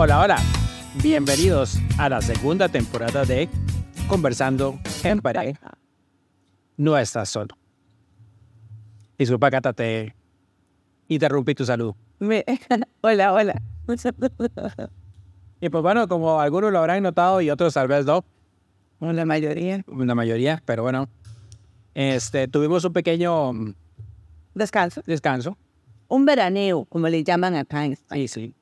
Hola, hola. Bienvenidos a la segunda temporada de Conversando en pareja. No estás solo. Disculpa, Cata, te interrumpí tu salud. Me- hola, hola. Y pues bueno, como algunos lo habrán notado y otros tal vez no, la mayoría. la mayoría, pero bueno, este, tuvimos un pequeño mm, Descanso. descanso. Un veraneo, como le llaman acá en España. Sí, sí.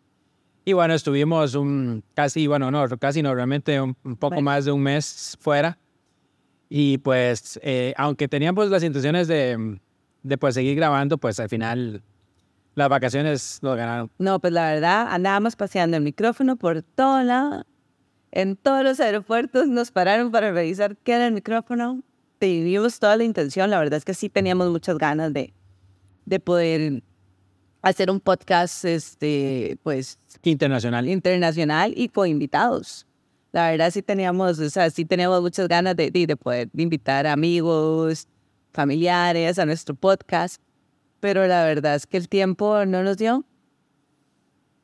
Y bueno, estuvimos un casi, bueno, no, casi no, realmente un, un poco Bueno. más de un mes fuera. Y pues, eh, aunque teníamos las intenciones de, de pues seguir grabando, pues al final las vacaciones nos ganaron. No, pues la verdad, andábamos paseando el micrófono por todo lado. En todos los aeropuertos nos pararon para revisar qué era el micrófono. Tuvimos toda la intención. La verdad es que sí teníamos muchas ganas de, de poder hacer un podcast, este, pues, Internacional. internacional y con invitados. La verdad sí teníamos, o sea, sí teníamos muchas ganas de, de, de poder invitar amigos, familiares a nuestro podcast. Pero la verdad es que el tiempo no nos dio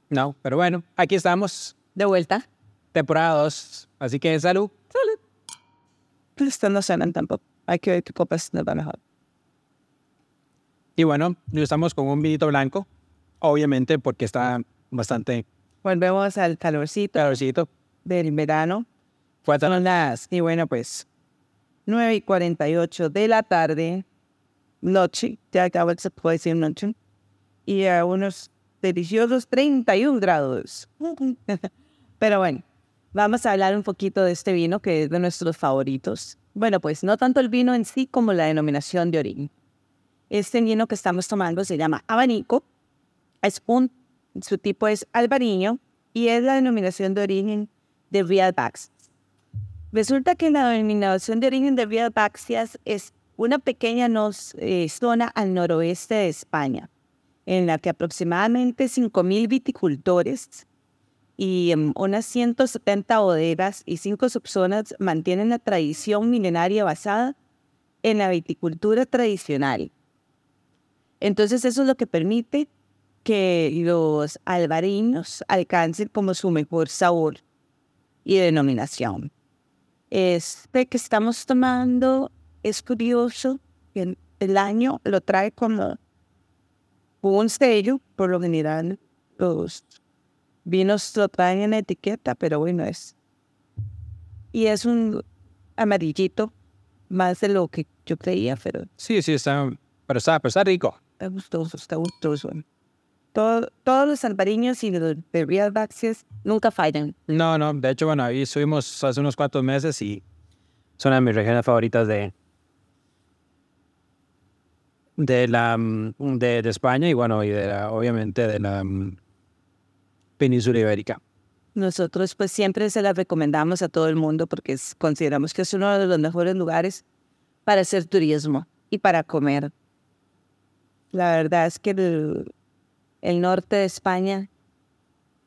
No, pero bueno, aquí estamos, de vuelta. temporada 2. Así que salud. Pero estas no suenan tampoco. Hay que ver qué copas nos va mejor. Y bueno, estamos con un vinito blanco, obviamente porque está bastante Volvemos al calorcito calorcito. del verano. Fuerte. Son las, y bueno, pues, 9 y 48 de la tarde, noche, ya acaba se puede decir noche, y a unos deliciosos 31 grados. Pero bueno, vamos a hablar un poquito de este vino que es de nuestros favoritos. Bueno, pues no tanto el vino en sí como la denominación de origen. Este vino que estamos tomando se llama Abanico. Es un, su tipo es albariño y es la denominación de origen de Real. Resulta que la denominación de origen de Real Baxias es una pequeña eh, zona al noroeste de España, en la que aproximadamente 5.000 viticultores y em, unas 170 bodegas y 5 subzonas mantienen la tradición milenaria basada en la viticultura tradicional. Entonces eso es lo que permite que los albariños alcancen como su mejor sabor y denominación. Este que estamos tomando es curioso, el, el año lo trae como un sello, por lo general los vinos lo traen en etiqueta, pero bueno, es. Y es un amarillito, más de lo que yo creía, pero Sí, sí, está, pero está, pero está rico. Está gustoso, está gustoso. Todo- todos los albariños y los de Real nunca fallan. No, no, de hecho, bueno, ahí estuvimos hace unos cuantos meses y son de mis regiones favoritas de de la mm, de, de España y bueno, y de la, obviamente de la mm, península ibérica. Nosotros pues siempre se las recomendamos a todo el mundo porque es- consideramos que es uno de los mejores lugares para hacer turismo y para comer. La verdad es que el, el norte de España,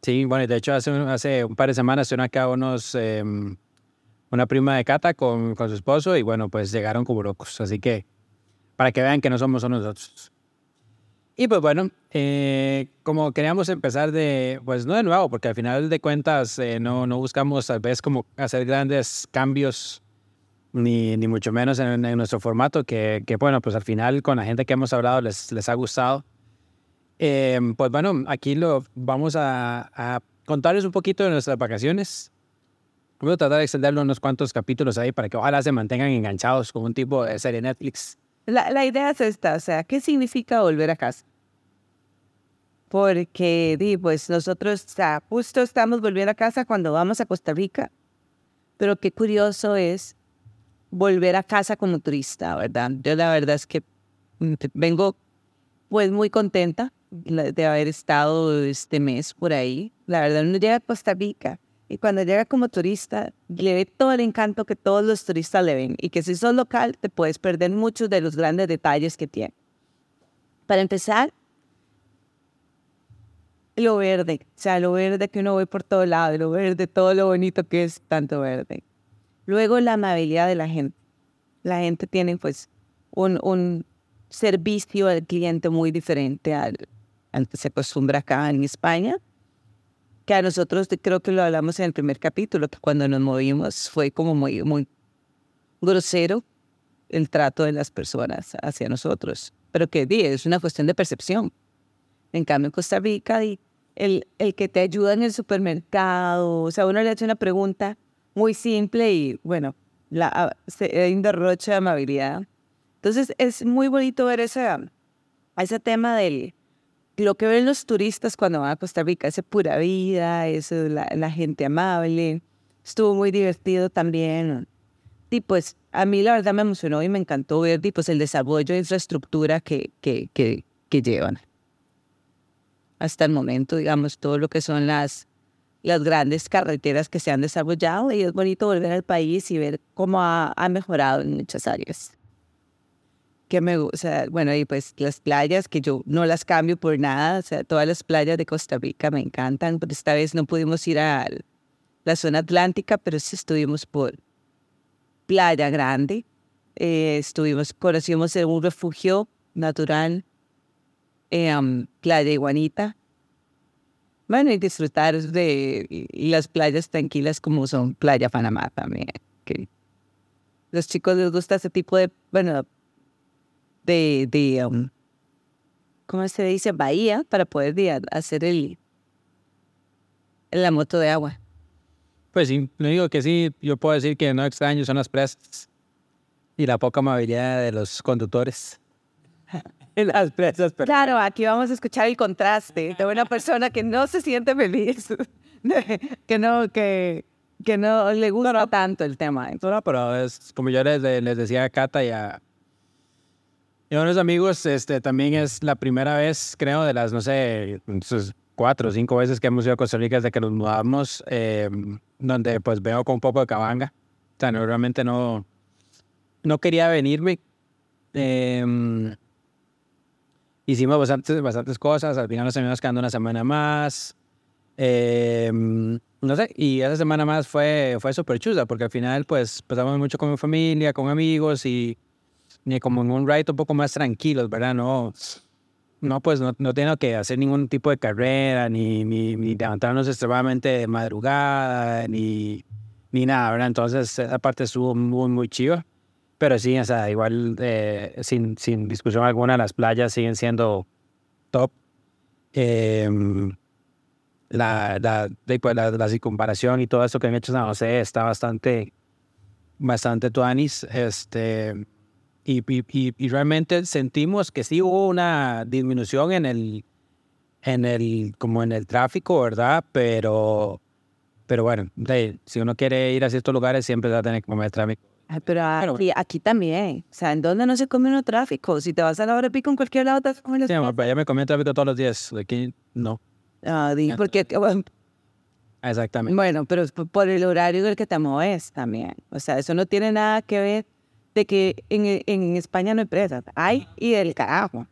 Sí, bueno, de hecho hace, un- hace un par de semanas estuvieron acá unos em, una prima de Cata con, con su esposo y bueno, pues llegaron como locos, así que para que vean que no somos nosotros. Y pues bueno, eh, como queríamos empezar de, pues no de nuevo, porque al final de cuentas eh, no, no buscamos tal vez como hacer grandes cambios, ni, ni mucho menos en, en nuestro formato, que, que bueno, pues al final con la gente que hemos hablado les, les ha gustado. Eh, pues bueno, aquí lo vamos a, a contarles un poquito de nuestras vacaciones. Voy a tratar de extenderlo unos cuantos capítulos ahí para que ojalá se mantengan enganchados con un tipo de serie Netflix. la, la idea es esta, o sea, ¿qué significa volver a casa? Porque, di, pues nosotros justo estamos volviendo a casa cuando vamos a Costa Rica, pero qué curioso es volver a casa como turista, ¿verdad? Yo la verdad es que vengo pues muy contenta de haber estado este mes por ahí. La verdad, uno llega a Costa Rica y cuando llega como turista, le ve todo el encanto que todos los turistas le ven y que si sos local te puedes perder muchos de los grandes detalles que tiene. Para empezar, lo verde, o sea, lo verde que uno ve por todo lado, lo verde, todo lo bonito que es tanto verde. Luego la amabilidad de la gente. La gente tiene pues un, un servicio al cliente muy diferente al, al que se acostumbra acá en España que a nosotros creo que lo hablamos en el primer capítulo, que cuando nos movimos fue como muy, muy grosero el trato de las personas hacia nosotros. Pero que es una cuestión de percepción. En cambio, en Costa Rica, el, el que te ayuda en el supermercado, o sea, uno le hace una pregunta muy simple y, bueno, la, hay un derroche de amabilidad. Entonces, es muy bonito ver ese, ese tema del, lo que ven los turistas cuando van a Costa Rica, esa pura vida, eso, la, la gente amable. Estuvo muy divertido también. Y pues a mí la verdad me emocionó y me encantó ver pues, el desarrollo de infraestructura que, que, que, que llevan. Hasta el momento, digamos, todo lo que son las, las grandes carreteras que se han desarrollado y es bonito volver al país y ver cómo ha, mejorado en muchas áreas. Que me gusta, bueno, y pues las playas que yo no las cambio por nada, o sea, todas las playas de Costa Rica me encantan, pero esta vez no pudimos ir a la zona atlántica, pero sí estuvimos por Playa Grande, eh, estuvimos, conocimos un refugio natural, eh, Playa Iguanita, bueno, y disfrutar de las playas tranquilas como son Playa Panamá también, los chicos les gusta ese tipo de, bueno, de, de um, ¿cómo se dice? Bahía para poder hacer el, la moto de agua. Pues sí, lo digo que sí, yo puedo decir que no extraño son las presas y la poca amabilidad de los conductores. las presas. Claro, aquí vamos a escuchar el contraste de una persona que no se siente feliz, que no, que, que no le gusta tanto el tema. No, pero es como yo les, les decía a Cata y a, y unos amigos, este, también es la primera vez, creo, de las, no sé, cuatro o cinco veces que hemos ido a Costa Rica desde que nos mudamos, eh, donde pues veo con un poco de cabanga. O sea, no, realmente no, no quería venirme. Eh, hicimos bastantes, bastantes cosas, al final nos terminamos quedando una semana más. Eh, no sé, y esa semana más fue, fue súper chusa, porque al final pues pasamos mucho con mi familia, con amigos y ni como en un ride un poco más tranquilos, ¿verdad? No, no pues no, no tengo que hacer ningún tipo de carrera, ni, ni, ni levantarnos extremadamente de madrugada, ni, ni nada, ¿verdad? Entonces esa parte estuvo muy, muy chiva. Pero sí, o sea, igual, eh, sin, sin discusión alguna, las playas siguen siendo top. Eh, la, la, la, la, circunvalación y todo eso que han hecho San José está bastante, bastante tuanis. Este, y, y, y, realmente sentimos que sí hubo una disminución en el, en el, como en el tráfico, ¿verdad? Pero, pero bueno, si uno quiere ir a ciertos lugares siempre va a tener que comer tráfico. Pero aquí, aquí, también, o sea, ¿en dónde no se come uno tráfico? Si te vas a la hora pico en cualquier lado, te vas a comer Sí, amor, pero allá me comí tráfico todos los días, aquí no. Ah, di, porque... Exactamente. Bueno, pero por el horario del que te mueves también. O sea, eso no tiene nada que ver de que en, en España no hay presas. Hay y del carajo.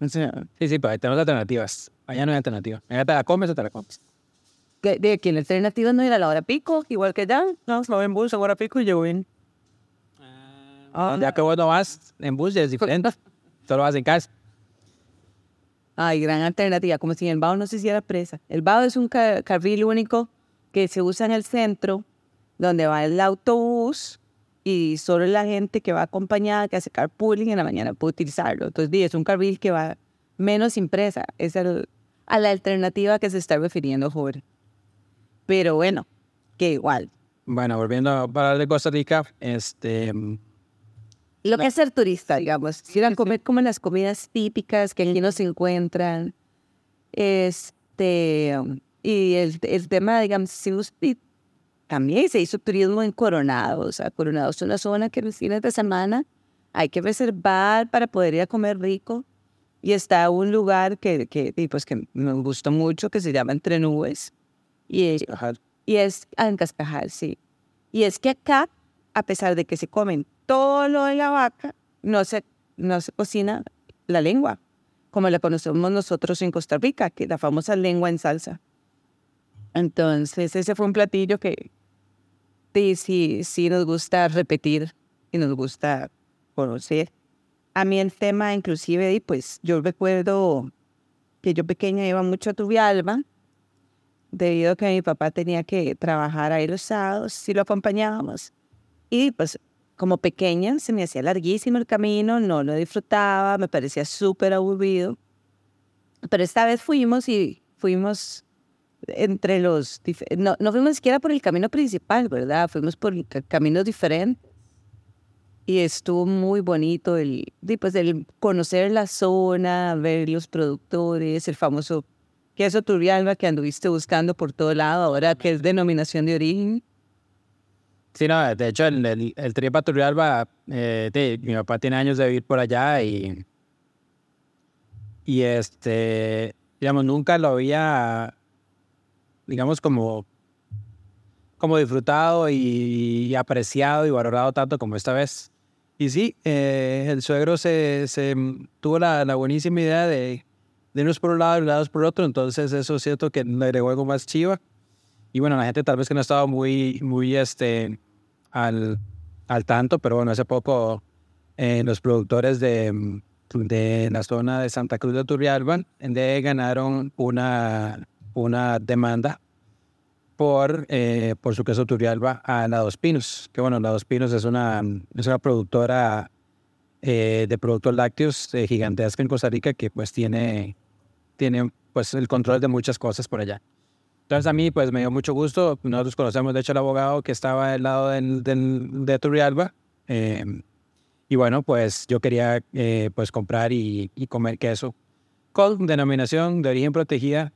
Sí, sí, pero ahí tenemos alternativas. Allá no hay alternativas. Allá te la comes o te la comes. ¿De aquí en alternativa no ir a la hora pico, igual que allá? No, voy en bus a hora pico y llego bien. Ah, ya que vos no vas en bus es diferente. Solo vas en casa. Ay, gran alternativa. Como si el BAO no se hiciera presa. El BAO es un carril único que se usa en el centro, donde va el autobús y solo la gente que va acompañada, que hace carpooling en la mañana puede utilizarlo. Entonces, es un carril que va menos impresa. Es el, a la alternativa que se está refiriendo Jorge. Pero bueno, que igual. Bueno, volviendo a hablar de Costa Rica, este... Lo que es ser turista, digamos. Ir a comer como las comidas típicas que aquí no se encuentran. Este... Y el, el tema, digamos, si usted también se hizo turismo en Coronado. O sea, Coronado es una zona que los fines de semana hay que reservar para poder ir a comer rico. Y está un lugar que, que, pues que me gustó mucho, que se llama Entre Nubes. Y es, y es ah, en Cascajal, sí. Y es que acá, a pesar de que se comen todo lo de la vaca, no se, no se cocina la lengua, como la conocemos nosotros en Costa Rica, que la famosa lengua en salsa. Entonces, ese fue un platillo que sí, sí, sí nos gusta repetir y nos gusta conocer. A mí el tema, inclusive, pues yo recuerdo que yo pequeña iba mucho a Turbialba, debido a que mi papá tenía que trabajar ahí los sábados, sí lo acompañábamos. Y pues como pequeña se me hacía larguísimo el camino, no lo disfrutaba, me parecía súper aburrido. Pero esta vez fuimos y fuimos entre los... No, no fuimos ni siquiera por el camino principal, ¿verdad? Fuimos por caminos diferentes y estuvo muy bonito el, pues, el conocer la zona, ver los productores, el famoso queso Turrialba que anduviste buscando por todo lado, ahora que es denominación de origen. Sí, no, de hecho el, el, el Tripa Turrialba, eh, mi papá tiene años de vivir por allá y, y este, digamos, nunca lo había, digamos, como como disfrutado y, apreciado y valorado tanto como esta vez. Y sí, eh, el suegro se, se tuvo la, la, buenísima idea de, de irnos por un lado y lados por otro, entonces eso es cierto que le agregó algo más chiva. Y bueno, la gente tal vez que no estaba muy, muy este, al, al tanto, pero bueno, hace poco eh, los productores de, de la zona de Santa Cruz de Turrialba de ganaron una, una demanda por, eh, por su queso Turrialba a la Dos Pinos. Que bueno, la Dos Pinos es una, es una productora eh, de productos lácteos gigantesca en Costa Rica que pues tiene, tiene pues el control de muchas cosas por allá. Entonces a mí pues me dio mucho gusto. Nosotros conocemos de hecho al abogado que estaba al lado del, del de Turrialba. y bueno, pues yo quería pues comprar y, y, comer queso con denominación de origen protegida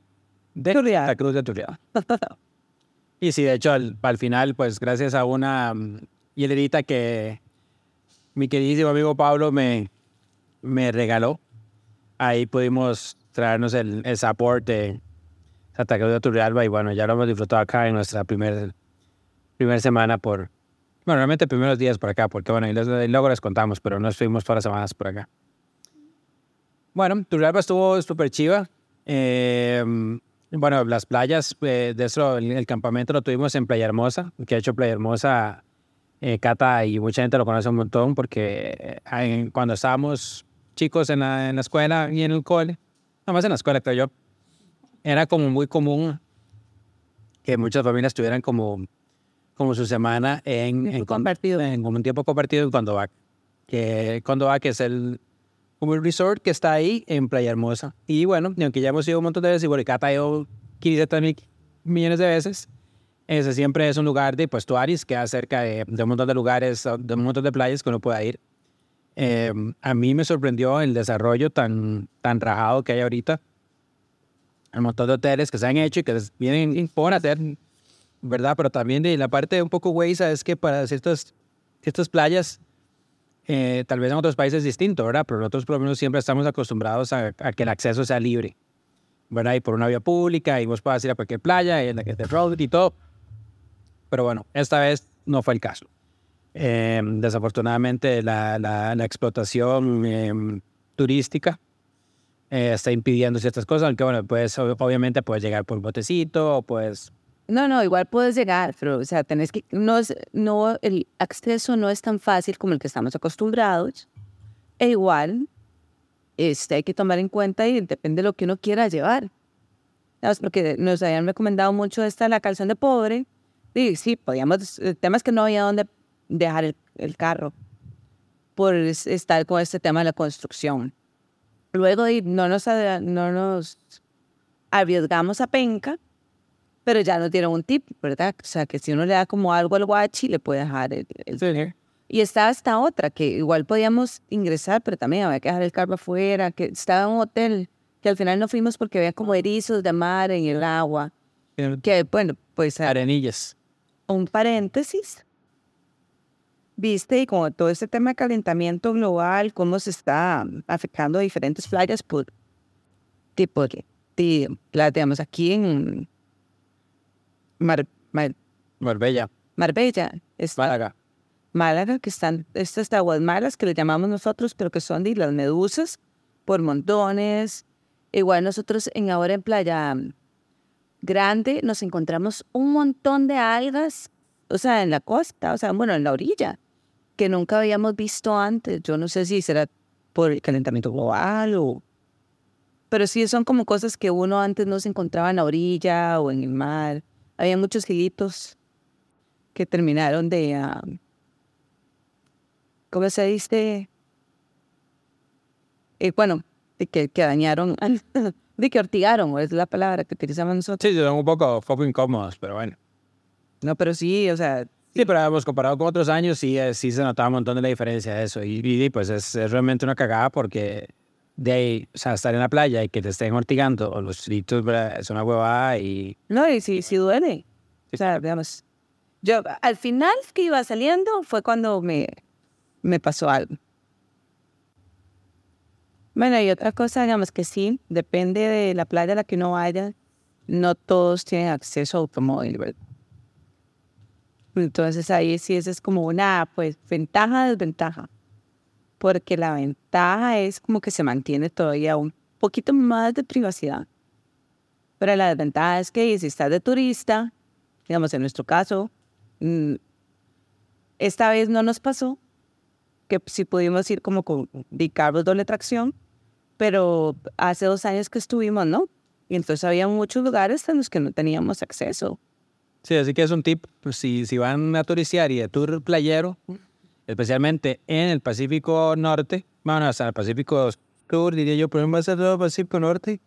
de la Cruz de Turrialba. Y sí, de hecho, al, final, pues gracias a una mm, hilerita que mi queridísimo amigo Pablo me, me regaló, ahí pudimos traernos el, el sabor de Santa Cruz de Turrialba y bueno, ya lo hemos disfrutado acá en nuestra primera primer semana por, bueno, realmente primeros días por acá, porque bueno, y luego les contamos, pero no estuvimos todas las semanas por acá. Bueno, Turrialba estuvo súper chiva. Eh, bueno, las playas, eh, de eso, el, campamento lo tuvimos en Playa Hermosa, que ha hecho Playa Hermosa, eh, Cata, y mucha gente lo conoce un montón porque eh, cuando estábamos chicos en la, en la escuela y en el cole, nada más en la escuela, creo yo, era como muy común que muchas familias tuvieran como, como su semana en, en, compartido. en, un tiempo compartido en Condovac. Que Condovac es el como el resort que está ahí en Playa Hermosa. Y bueno, aunque ya hemos ido un montón de veces, y bueno, Cata ha ido 500 mil millones de veces, ese siempre es un lugar de pues Tuaris, que cerca de, de, un montón de lugares, de un montón de playas que uno pueda ir. Eh, a mí me sorprendió el desarrollo tan, tan rajado que hay ahorita. Un montón de hoteles que se han hecho y que vienen por hacer, ¿verdad? Pero también de la parte un poco güey, es que para ciertas, ciertas playas eh, tal vez en otros países es distinto, ¿verdad? Pero nosotros por lo menos siempre estamos acostumbrados a, que el acceso sea libre, ¿verdad? Y por una vía pública y vos puedas ir a cualquier playa y en la que te road y todo. Pero bueno, esta vez no fue el caso. Eh, desafortunadamente la, la, la explotación em, turística eh, está impidiendo ciertas cosas, aunque bueno, pues obviamente puedes llegar por botecito o puedes no, no, igual puedes llegar, pero, o sea, tenés que, no, no, el acceso no es tan fácil como el que estamos acostumbrados. E igual, este, hay que tomar en cuenta y depende de lo que uno quiera llevar. ¿Sabes? Porque nos habían recomendado mucho esta, la calzón de pobre. Y sí, podíamos, el tema es que no había dónde dejar el, el carro por estar con este tema de la construcción. Luego no nos, no nos arriesgamos a penca pero ya no tiene un tip, ¿verdad? O sea, que si uno le da como algo al guachi, le puede dejar el... el... Y está esta otra, que igual podíamos ingresar, pero también había que dejar el carro afuera, que estaba en un hotel, que al final no fuimos porque había como erizos de mar en el agua. Que, bueno, pues... Arenillas. Un paréntesis. Viste y como todo este tema de calentamiento global, cómo se está afectando a diferentes playas por tipo de, de la digamos aquí en Mar, Mar- Marbella, Marbella, está Málaga. Málaga, que están estas aguas malas que le llamamos nosotros, pero que son de las medusas por montones. Igual nosotros en ahora en Playa Grande nos encontramos un montón de algas, o sea, en la costa, o sea, bueno, en la orilla, que nunca habíamos visto antes. Yo no sé si será por el calentamiento global o... Pero sí son como cosas que uno antes no se encontraba en la orilla o en el mar. Había muchos gilitos que terminaron de... ¿Cómo se dice? Eh, bueno, de que, que dañaron, de que ortigaron, es la palabra que utilizamos nosotros. Sí, son un poco, poco incómodos, pero bueno. No, pero sí, o sea, Sí, pero hemos comparado con otros años, sí, eh, sí se notaba un montón de la diferencia de eso. Y, y, pues es, es realmente una cagada porque de ahí, o sea, estar en la playa y que te estén ortigando o los ¿verdad? es una huevada y... no, y sí, sí duele. O sea, digamos, yo al final que iba saliendo fue cuando me, me pasó algo. Bueno, y otra cosa, digamos que sí, depende de la playa a la que uno vaya, no todos tienen acceso a automóvil, ¿verdad? Entonces ahí sí esa es como una, pues, ventaja, desventaja. Porque la ventaja es como que se mantiene todavía un poquito más de privacidad. Pero la desventaja es que si estás de turista, digamos en nuestro caso, mm, esta vez no nos pasó, que sí pudimos ir como con carros doble tracción, pero hace dos años que estuvimos, ¿no? Y entonces había muchos lugares en los que no teníamos acceso. Sí, así que es un tip, pues, si, si van a turistear y de tour playero, especialmente en el Pacífico Norte, bueno, hasta el Pacífico Sur, diría yo, pero más todo el Pacífico Norte,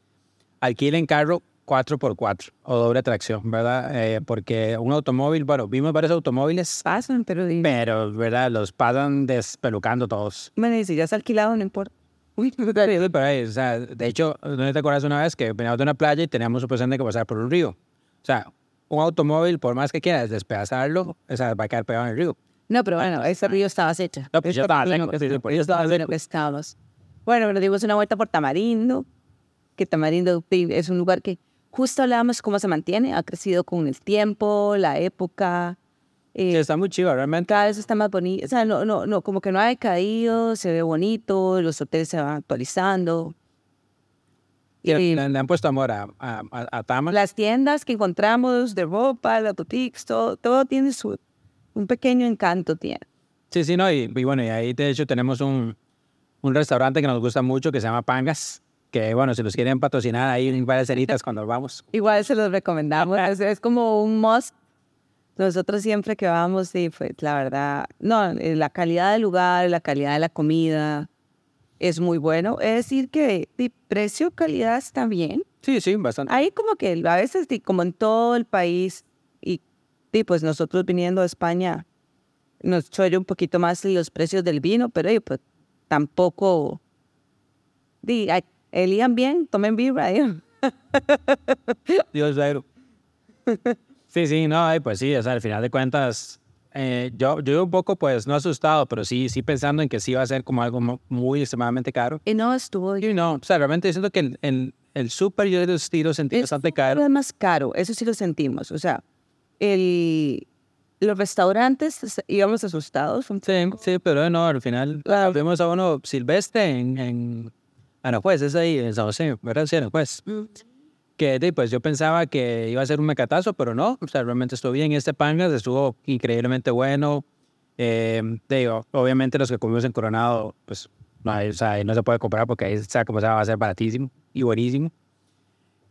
alquilen carro 4x4 o doble tracción, ¿verdad? Eh, porque un automóvil, bueno, vimos varios automóviles, Pasan, pero di- pero, ¿verdad? Los pasan despelucando todos. bueno, y si ya has alquilado, no importa. Uy, pero ahí, o sea, de hecho, ¿no te acuerdas una vez que veníamos de una playa y teníamos supuestamente que pasar por un río? O sea, un automóvil, por más que quieras despedazarlo, o sea, va a quedar pegado en el río. No, pero bueno, ese río estaba hecha. No, pues ya estaba seco, sí, sí, por eso estaba seco. que estábamos. Bueno, nos dimos una vuelta por Tamarindo, que Tamarindo es un lugar que justo hablábamos cómo se mantiene, ha crecido con el tiempo, la época, eh, Sí, está muy chido, realmente. cada vez está más bonito, o sea, no, no, no, como que no ha decaído, se ve bonito, los hoteles se van actualizando. Y le, le han puesto amor a, a, a, Tama. las tiendas que encontramos de ropa, las boutiques, todo, todo tiene su, un pequeño encanto, tiene. Sí, sí, no, y, y bueno, y ahí de hecho tenemos un, un restaurante que nos gusta mucho que se llama Pangas, que bueno, si los quieren patrocinar ahí varias cenitas cuando vamos. Igual se los recomendamos, es, es como un must. Nosotros siempre que vamos, sí, pues la verdad, no, eh, la calidad del lugar, la calidad de la comida es muy bueno. Es decir, que de precio, calidad está bien. Sí, sí, bastante. Ahí como que a veces, como en todo el país, y pues nosotros viniendo de España, nos cholla un poquito más los precios del vino, pero pues tampoco, di, elían bien, tomen birra. di. Dios cero. Sí, sí, no, pues sí, o sea, al final de cuentas, eh, yo, yo un poco, pues, no asustado, pero sí, sí pensando en que sí va a ser como algo mu- muy extremadamente caro. Y no estuvo Y no, o sea, realmente siento que el, el, el súper yo lo sí lo sentí bastante caro. Es más caro, eso sí lo sentimos. O sea, el, los restaurantes es- íbamos asustados. Sí, sí, pero no, al final Ah. vimos a uno silvestre en, en Aranjuez, es ahí, en San José, ¿verdad? Sí, Aranjuez. Que pues yo pensaba que iba a ser un mecatazo, pero no, o sea, realmente estuvo bien. Este pangas estuvo increíblemente bueno. Eh, te digo, obviamente los que comimos en Coronado, pues no, hay- o sea, no se puede comprar porque ahí, sea como sea, va a ser baratísimo y buenísimo.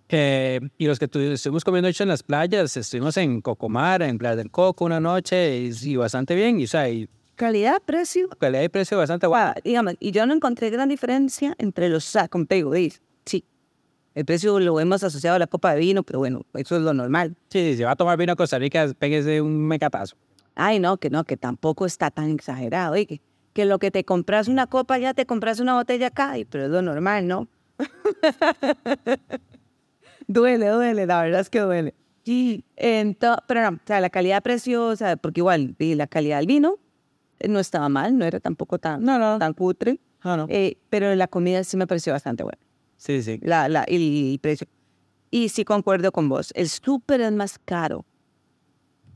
Eh, y los que tu- estuvimos comiendo hecho en las playas, estuvimos en Cocomar, en Playa del Coco una noche y, y bastante bien. Y, o sea, y Calidad, precio. calidad y precio bastante. Guau, digamos, y yo no encontré gran diferencia entre los digo, di, sí, el precio lo hemos asociado a la copa de vino, pero bueno, eso es lo normal. Sí, si se va a tomar vino a Costa Rica, péguese un mecatazo. Ay, no, que no, que tampoco está tan exagerado. y que, que lo que te compras una copa ya te compras una botella acá, y- pero es lo normal, ¿no? duele, duele, la verdad es que duele. Ento- pero no, o sea, la calidad-precio, o sea, porque igual, la calidad del vino, no estaba mal, no era tampoco tan, No, no. tan cutre, No, no. eh, pero la comida sí me pareció bastante buena, Sí, sí. la, la, y el precio. Y sí concuerdo con vos, el súper es más caro,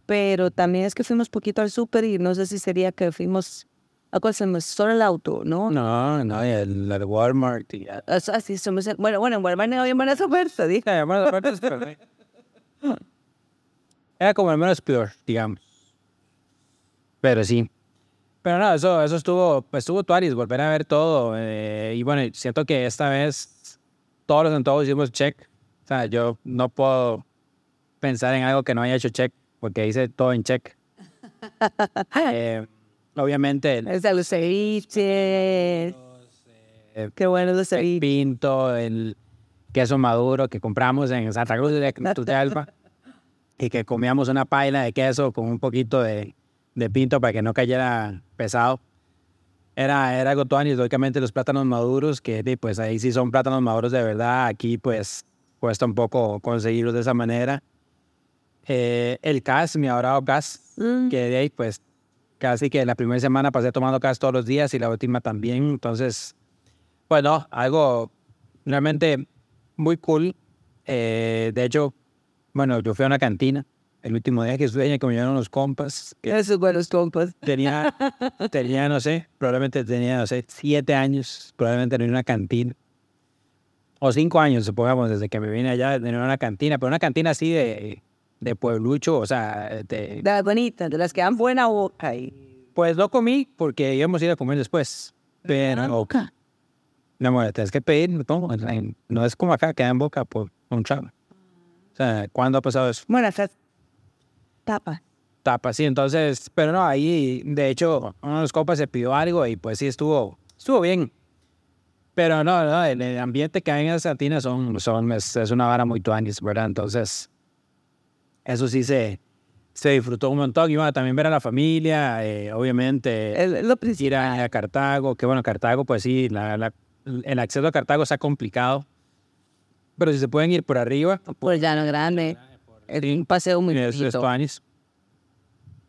pero también es que fuimos poquito al súper y no sé si sería que fuimos, hacemos solo el auto, ¿no? No, no, y el, la de Walmart y ya. O sea, sí, somos, bueno, bueno, en Walmart no había buenas ofertas, dije. Sí, aparte es perfecto. Era como el menos peor, digamos. Pero sí. Pero no, eso, eso estuvo, estuvo tuaris, volver a ver todo. eh, y bueno, siento que esta vez todos los todos hicimos check. O sea, yo no puedo pensar en algo que no haya hecho check, porque hice todo en check. Eh, obviamente, Es de los ceviches. eh, Qué bueno los el ceviches. pinto, el queso maduro que compramos en Santa Cruz de Tutelpa y que comíamos una paila de queso con un poquito de, de pinto para que no cayera pesado. Era, era algo tuanis, lógicamente los plátanos maduros, que pues ahí sí son plátanos maduros de verdad, aquí pues cuesta un poco conseguirlos de esa manera. Eh, el gas, mi ahorrado gas, Mm. que de ahí pues casi que la primera semana pasé tomando gas todos los días y la última también, entonces, bueno, algo realmente muy cool. Eh, de hecho, bueno, yo fui a una cantina el último día que estuve allá, que me llevaron unos compas, que Esos buenos compas. tenía, tenía, no sé, probablemente tenía, no sé, siete años, probablemente tenía una cantina. O cinco años, supongamos, desde que me vine allá, tenía una cantina, pero una cantina así de, de pueblucho, o sea, de, las bonitas, de las que dan buena boca. Y... Pues no comí porque íbamos a ir a comer después. Pero boca. no, amor, tienes que pedir, no, no es como acá, queda en boca por un chavo. O sea, ¿cuándo ha pasado eso? Bueno, tapa. Tapa, sí, entonces, pero no, ahí, de hecho, uno de los copas se pidió algo y pues sí estuvo, estuvo bien. Pero no, no, el, el ambiente que hay en cantinas son, son, es, es una vara muy tuanis, ¿verdad? Entonces, eso sí se, se disfrutó un montón. Y bueno, también ver a la familia, eh, obviamente. Lo ir a, a Cartago, que bueno, Cartago, pues sí, la- la- el acceso a Cartago está complicado. Pero si se pueden ir por arriba, Por llano grande. Es un paseo muy es, bonito. tuanis.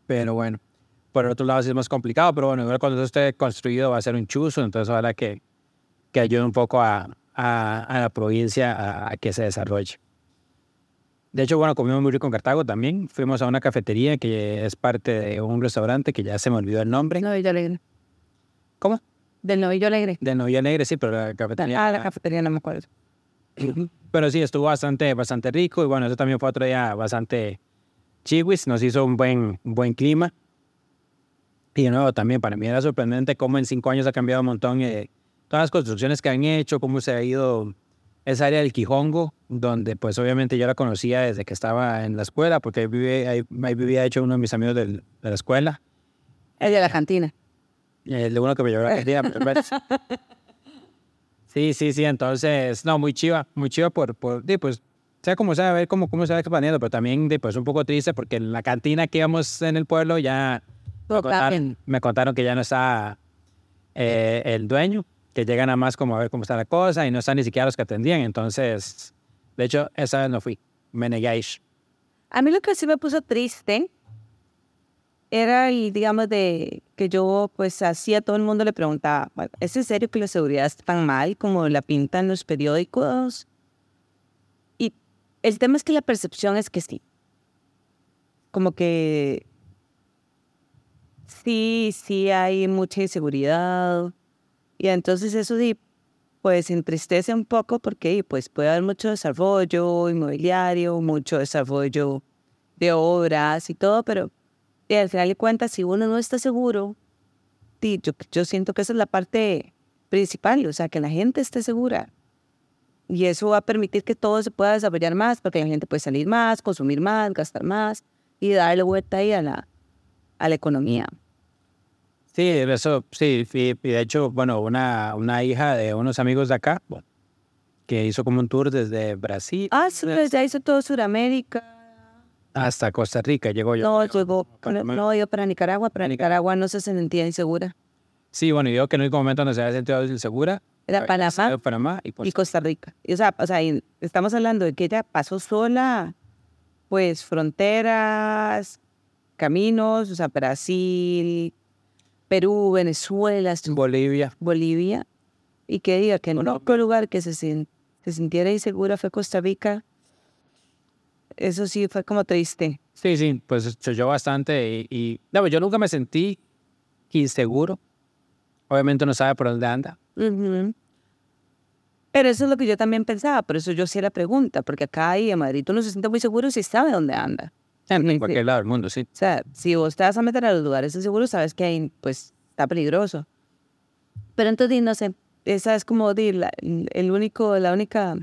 Pero bueno, por el otro lado sí es más complicado, pero bueno, cuando eso esté construido va a ser un chuzo, entonces ojalá que, que ayude un poco a, a, a la provincia a, a que se desarrolle. De hecho, bueno, comimos muy rico en Cartago también. Fuimos a una cafetería que es parte de un restaurante que ya se me olvidó el nombre. Novillo Alegre. ¿Cómo? Del Novillo Alegre. De Novia Negre, sí, pero la cafetería. Ah, la cafetería no me acuerdo. Pero sí, estuvo bastante, bastante rico y bueno, eso también fue otro día bastante chiwis, nos hizo un buen, un buen clima. Y de nuevo, también para mí era sorprendente cómo en cinco años ha cambiado un montón eh, todas las construcciones que han hecho, cómo se ha ido esa área del Quijongo, donde pues obviamente yo la conocía desde que estaba en la escuela, porque ahí, vive, ahí, ahí vivía hecho uno de mis amigos del- de la escuela, El de la cantina. el de uno que me llevó a la cantina. Sí, sí, sí, entonces, no, muy chiva, muy chiva por, por pues, sea como sea, a ver cómo, cómo se va expandiendo, pero también, pues, un poco triste porque en la cantina que íbamos en el pueblo ya contaron, me contaron que ya no está eh, el dueño, que llegan a más como a ver cómo está la cosa y no están ni siquiera los que atendían, entonces, de hecho, esa vez no fui, me negué a ir. A mí lo que sí me puso triste era el, digamos, de que yo, pues, así a todo el mundo le preguntaba, "Bueno, ¿es en serio que la seguridad está tan mal como la pintan los periódicos? Y el tema es que la percepción es que sí. Como que sí, sí hay mucha inseguridad. Y entonces eso sí, pues entristece un poco porque pues puede haber mucho desarrollo inmobiliario, mucho desarrollo de obras y todo, pero y al final de cuentas, si uno no está seguro, yo, yo siento que esa es la parte principal, o sea, que la gente esté segura. Y eso va a permitir que todo se pueda desarrollar más, porque la gente puede salir más, consumir más, gastar más y darle vuelta ahí a la, a la economía. Sí, eso, sí, y, y de hecho, bueno, una, una hija de unos amigos de acá, bueno, que hizo como un tour desde Brasil Ah, sí, pues ya hizo todo Sudamérica. Hasta Costa Rica, llegó yo. No, llegó, no, yo para Nicaragua, para Nicaragua. No se sentía insegura. Sí, bueno, y digo que en el único momento donde se había sentido insegura Era Panamá Panamá y, y Costa Rica. Y, o sea, o sea, y estamos hablando de que ella pasó sola, pues fronteras, caminos, o sea, Brasil, Perú, Venezuela, Bolivia. Bolivia, y que diga que en otro lugar que se, se sintiera insegura fue Costa Rica, eso sí fue como triste. Sí, sí, pues yo bastante y, y no, yo nunca me sentí inseguro. Obviamente uno sabe por dónde anda. Ujú. Pero eso es lo que yo también pensaba, por eso yo hacía la pregunta, porque acá y en Madrid uno se siente muy seguro si sabe dónde anda. En cualquier lado del mundo, sí. O sea, si vos te vas a meter a los lugares inseguros, sabes que ahí, pues, está peligroso. Pero entonces, no sé, esa es como di, la, el único, la única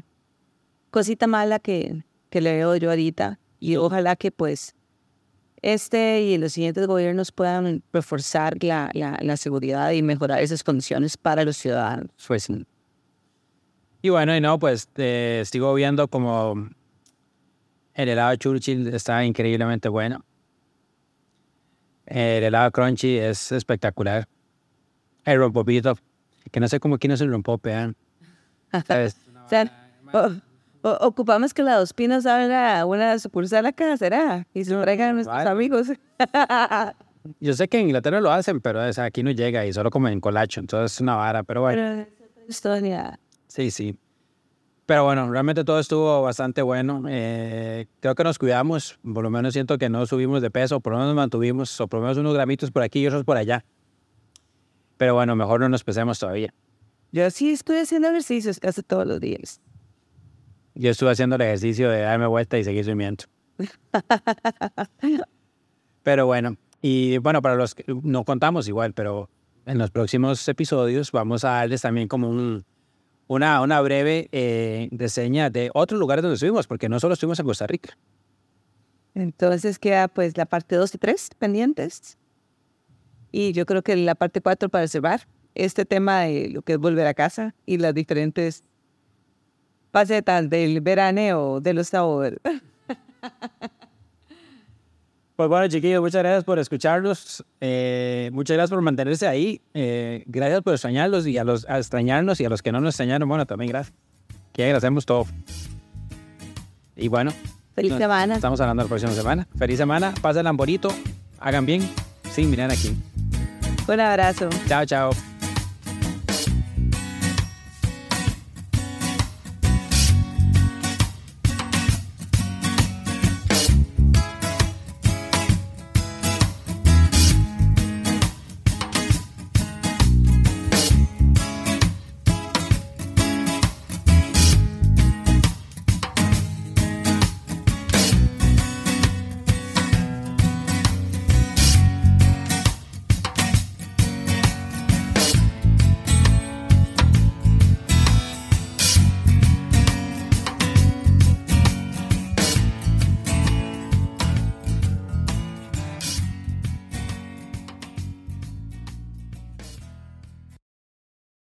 cosita mala que, que le veo yo ahorita. Y ojalá que, pues, este y los siguientes gobiernos puedan reforzar la, la, la seguridad y mejorar esas condiciones para los ciudadanos. Pues sí. Y bueno, y no, pues eh, sigo viendo como el helado Churchill está increíblemente bueno. El helado Crunchy es espectacular. El rompopito, que no sé cómo quién es el rompope, ¿eh? ¿Sabes? O ocupamos que la Dos Pinos abra una sucursal acá, ¿será? Y se lo traigan a nuestros Vale. amigos. Yo sé que en Inglaterra lo hacen, pero o sea, aquí no llega y solo comen colacho, entonces es una vara, pero bueno. Pero es otra historia. Sí, sí. Pero bueno, realmente todo estuvo bastante bueno. Eh, creo que nos cuidamos. Por lo menos siento que no subimos de peso, por lo menos nos mantuvimos, o por lo menos unos gramitos por aquí y otros por allá. Pero bueno, mejor no nos pesemos todavía. Yo sí estoy haciendo ejercicios casi todos los días. Yo estuve haciendo el ejercicio de darme vuelta y seguir durmiendo. Pero bueno, y bueno, para los que no contamos igual, pero en los próximos episodios vamos a darles también como un, una, una breve eh, reseña de otros lugares donde estuvimos, porque no solo estuvimos en Costa Rica. Entonces queda pues la parte 2 y 3 pendientes. Y yo creo que la parte 4 para cerrar este tema de lo que es volver a casa y las diferentes facetas del veraneo de los sabores. Pues bueno, chiquillos, muchas gracias por escucharnos. eh, muchas gracias por mantenerse ahí. eh, gracias por extrañarlos y a los a extrañarnos y a los que no nos extrañaron, bueno, también gracias. Que agradecemos todo. Y bueno, Feliz nos semana. Estamos hablando la próxima semana. Feliz semana, pásenla bonito, hagan bien. Sí, miren aquí. Un abrazo. Chao, chao.